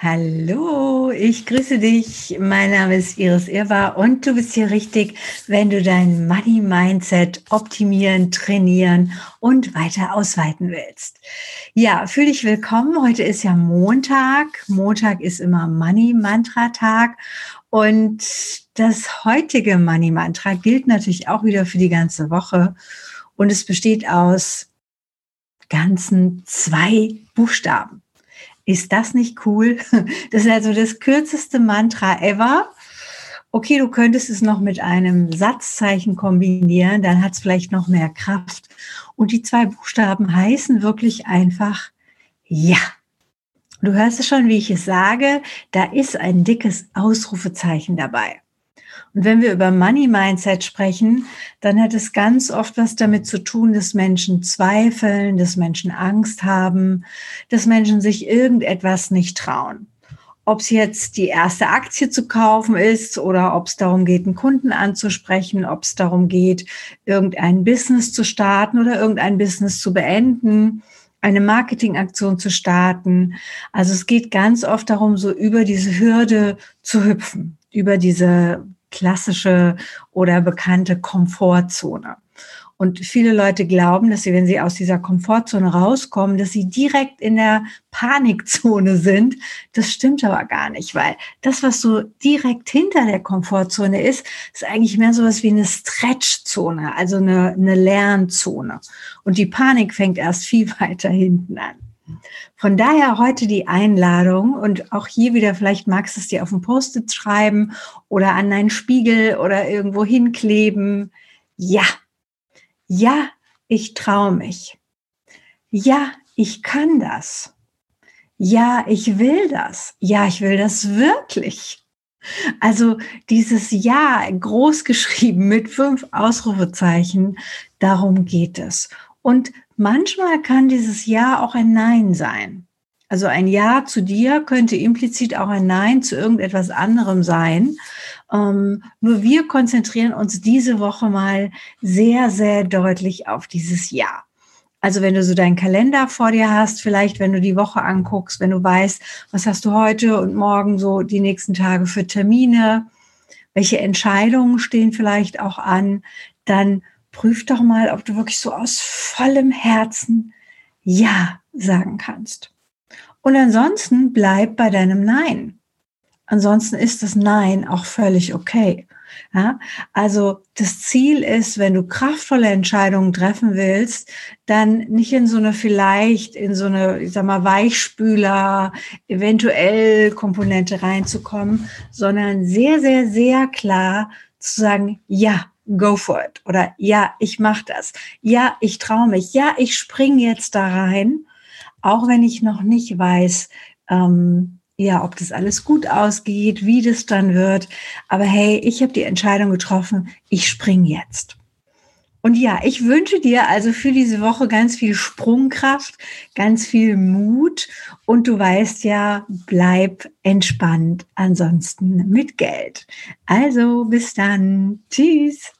Hallo, ich grüße dich. Mein Name ist Iris Irwa und du bist hier richtig, wenn du dein Money Mindset optimieren, trainieren und weiter ausweiten willst. Ja, fühl dich willkommen. Heute ist ja Montag. Montag ist immer Money Mantra Tag und das heutige Money Mantra gilt natürlich auch wieder für die ganze Woche und es besteht aus ganzen zwei Buchstaben. Ist das nicht cool? Das ist also das kürzeste Mantra ever. Okay, du könntest es noch mit einem Satzzeichen kombinieren, dann hat es vielleicht noch mehr Kraft. Und die zwei Buchstaben heißen wirklich einfach Ja. Du hörst es schon, wie ich es sage, da ist ein dickes Ausrufezeichen dabei. Und wenn wir über Money Mindset sprechen, dann hat es ganz oft was damit zu tun, dass Menschen zweifeln, dass Menschen Angst haben, dass Menschen sich irgendetwas nicht trauen. Ob es jetzt die erste Aktie zu kaufen ist oder ob es darum geht, einen Kunden anzusprechen, ob es darum geht, irgendein Business zu starten oder irgendein Business zu beenden eine Marketingaktion zu starten. Also es geht ganz oft darum, so über diese Hürde zu hüpfen, über diese klassische oder bekannte Komfortzone. Und viele Leute glauben, dass sie, wenn sie aus dieser Komfortzone rauskommen, dass sie direkt in der Panikzone sind. Das stimmt aber gar nicht, weil das, was so direkt hinter der Komfortzone ist, ist eigentlich mehr so was wie eine Stretchzone, also eine, eine Lernzone. Und die Panik fängt erst viel weiter hinten an. Von daher heute die Einladung und auch hier wieder, vielleicht magst du es dir auf ein Post-it schreiben oder an deinen Spiegel oder irgendwo hinkleben. Ja, ja, ich traue mich. Ja, ich kann das. Ja, ich will das. Ja, ich will das wirklich. Also dieses Ja groß geschrieben mit fünf Ausrufezeichen, darum geht es. Und manchmal kann dieses Ja auch ein Nein sein. Also ein Ja zu dir könnte implizit auch ein Nein zu irgendetwas anderem sein. Ähm, nur wir konzentrieren uns diese Woche mal sehr, sehr deutlich auf dieses Ja. Also wenn du so deinen Kalender vor dir hast, vielleicht wenn du die Woche anguckst, wenn du weißt, was hast du heute und morgen so die nächsten Tage für Termine, welche Entscheidungen stehen vielleicht auch an, dann prüf doch mal, ob du wirklich so aus vollem Herzen Ja sagen kannst. Und ansonsten bleib bei deinem Nein. Ansonsten ist das Nein auch völlig okay. Ja, also das Ziel ist, wenn du kraftvolle Entscheidungen treffen willst, dann nicht in so eine vielleicht in so eine, ich sag mal, Weichspüler, eventuell Komponente reinzukommen, sondern sehr, sehr, sehr klar zu sagen, ja, go for it. Oder ja, ich mache das. Ja, ich traue mich. Ja, ich spring jetzt da rein, auch wenn ich noch nicht weiß, ähm, ja, ob das alles gut ausgeht, wie das dann wird. Aber hey, ich habe die Entscheidung getroffen, ich spring jetzt. Und ja, ich wünsche dir also für diese Woche ganz viel Sprungkraft, ganz viel Mut und du weißt ja, bleib entspannt ansonsten mit Geld. Also bis dann. Tschüss.